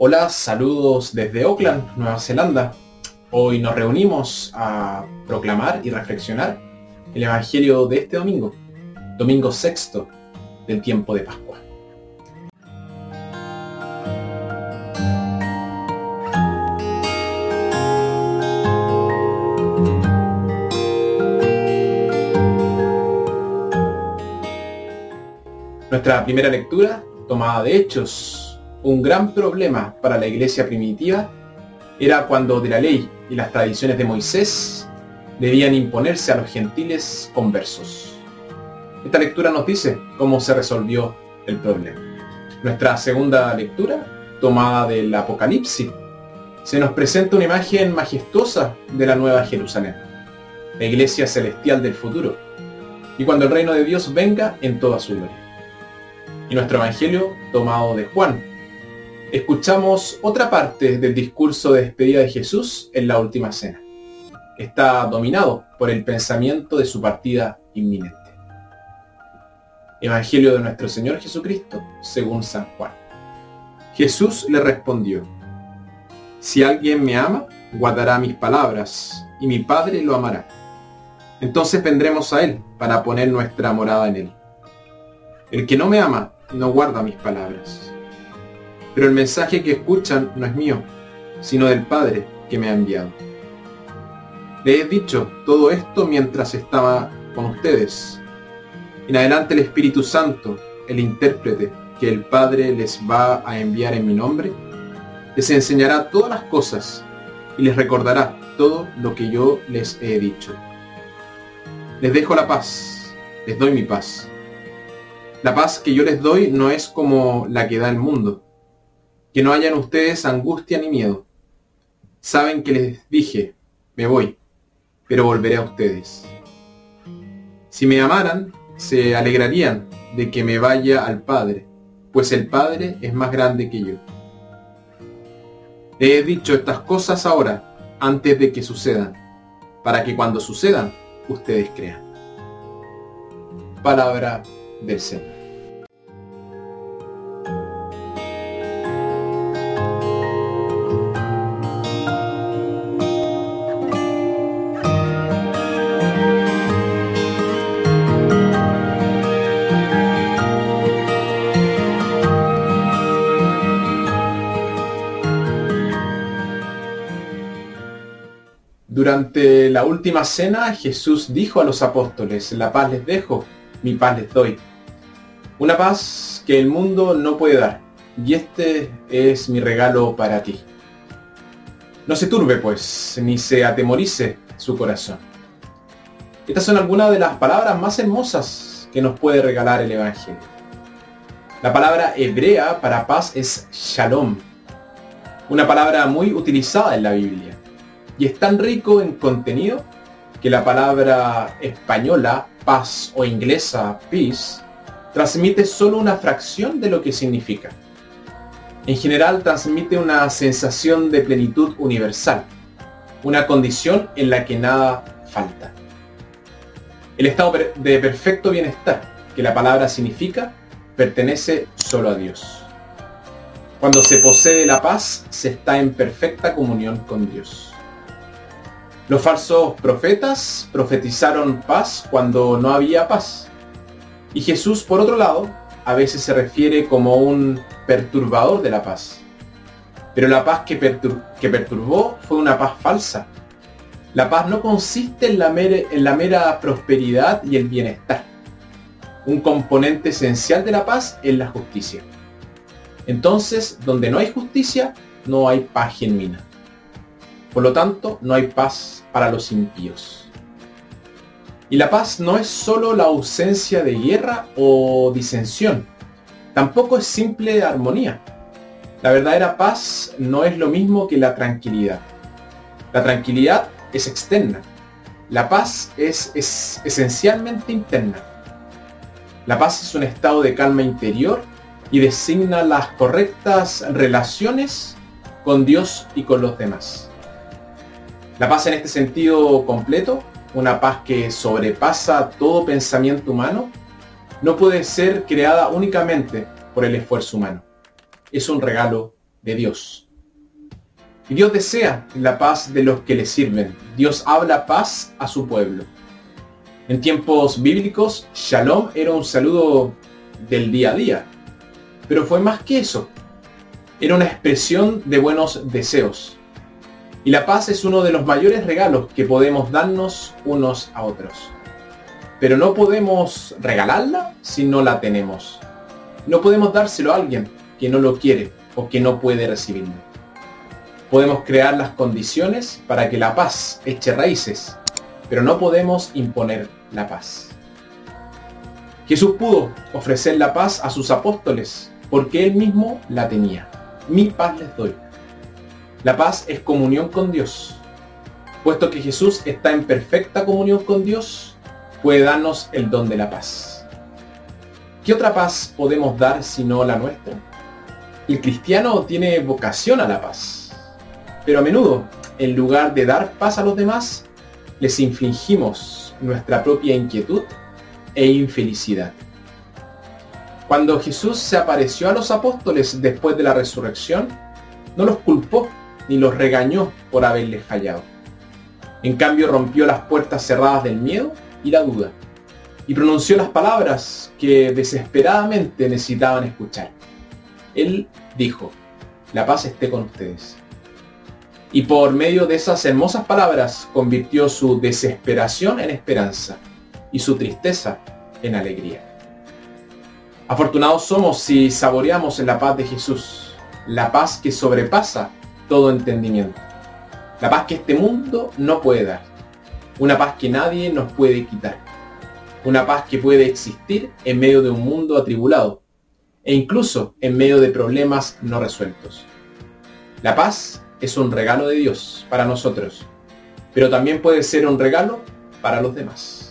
Hola, saludos desde Auckland, Nueva Zelanda. Hoy nos reunimos a proclamar y reflexionar el Evangelio de este domingo, domingo sexto del tiempo de Pascua. Nuestra primera lectura, tomada de Hechos, un gran problema para la iglesia primitiva era cuando de la ley y las tradiciones de Moisés debían imponerse a los gentiles conversos. Esta lectura nos dice cómo se resolvió el problema. Nuestra segunda lectura, tomada del Apocalipsis, se nos presenta una imagen majestuosa de la Nueva Jerusalén, la iglesia celestial del futuro, y cuando el reino de Dios venga en toda su gloria y nuestro Evangelio tomado de Juan. Escuchamos otra parte del discurso de despedida de Jesús en la última cena. Está dominado por el pensamiento de su partida inminente. Evangelio de nuestro Señor Jesucristo, según San Juan. Jesús le respondió, Si alguien me ama, guardará mis palabras, y mi Padre lo amará. Entonces vendremos a Él para poner nuestra morada en Él. El que no me ama no guarda mis palabras. Pero el mensaje que escuchan no es mío, sino del Padre que me ha enviado. Le he dicho todo esto mientras estaba con ustedes. En adelante el Espíritu Santo, el intérprete que el Padre les va a enviar en mi nombre, les enseñará todas las cosas y les recordará todo lo que yo les he dicho. Les dejo la paz, les doy mi paz la paz que yo les doy no es como la que da el mundo. Que no hayan ustedes angustia ni miedo. Saben que les dije, me voy, pero volveré a ustedes. Si me amaran, se alegrarían de que me vaya al Padre, pues el Padre es más grande que yo. He dicho estas cosas ahora, antes de que sucedan, para que cuando sucedan, ustedes crean. Palabra del Señor. Durante la última cena Jesús dijo a los apóstoles, la paz les dejo, mi paz les doy. Una paz que el mundo no puede dar, y este es mi regalo para ti. No se turbe pues, ni se atemorice su corazón. Estas son algunas de las palabras más hermosas que nos puede regalar el Evangelio. La palabra hebrea para paz es shalom, una palabra muy utilizada en la Biblia y es tan rico en contenido que la palabra española paz o inglesa peace transmite solo una fracción de lo que significa. En general transmite una sensación de plenitud universal, una condición en la que nada falta. El estado de perfecto bienestar, que la palabra significa, pertenece solo a Dios. Cuando se posee la paz, se está en perfecta comunión con Dios. Los falsos profetas profetizaron paz cuando no había paz. Y Jesús, por otro lado, a veces se refiere como un perturbador de la paz. Pero la paz que, perturbó fue una paz falsa. La paz no consiste en la, mera prosperidad y el bienestar. Un componente esencial de la paz es la justicia. Entonces, donde no hay justicia, no hay paz genuina. Por lo tanto, no hay paz para los impíos. Y la paz no es solo la ausencia de guerra o disensión, tampoco es simple armonía. La verdadera paz no es lo mismo que la tranquilidad. La tranquilidad es externa. La paz es, es esencialmente interna. La paz es un estado de calma interior y designa las correctas relaciones con Dios y con los demás. La paz en este sentido completo, una paz que sobrepasa todo pensamiento humano, no puede ser creada únicamente por el esfuerzo humano. Es un regalo de Dios. Y Dios desea la paz de los que le sirven. Dios habla paz a su pueblo. En tiempos bíblicos, shalom era un saludo del día a día. Pero fue más que eso. Era una expresión de buenos deseos. Y la paz es uno de los mayores regalos que podemos darnos unos a otros. Pero no podemos regalarla si no la tenemos. No podemos dárselo a alguien que no lo quiere o que no puede recibirlo. Podemos crear las condiciones para que la paz eche raíces, pero no podemos imponer la paz. Jesús pudo ofrecer la paz a sus apóstoles porque él mismo la tenía. Mi paz les doy. La paz es comunión con Dios. Puesto que Jesús está en perfecta comunión con Dios, puede darnos el don de la paz. ¿Qué otra paz podemos dar sino la nuestra? El cristiano tiene vocación a la paz, pero a menudo, en lugar de dar paz a los demás, les infligimos nuestra propia inquietud e infelicidad. Cuando Jesús se apareció a los apóstoles después de la resurrección, no los culpó ni los regañó por haberles fallado. En cambio rompió las puertas cerradas del miedo y la duda y pronunció las palabras que desesperadamente necesitaban escuchar. Él dijo, la paz esté con ustedes. Y por medio de esas hermosas palabras convirtió su desesperación en esperanza y su tristeza en alegría. Afortunados somos si saboreamos en la paz de Jesús, la paz que sobrepasa todo entendimiento, la paz que este mundo no puede dar, una paz que nadie nos puede quitar, una paz que puede existir en medio de un mundo atribulado e incluso en medio de problemas no resueltos. La paz es un regalo de Dios para nosotros, pero también puede ser un regalo para los demás.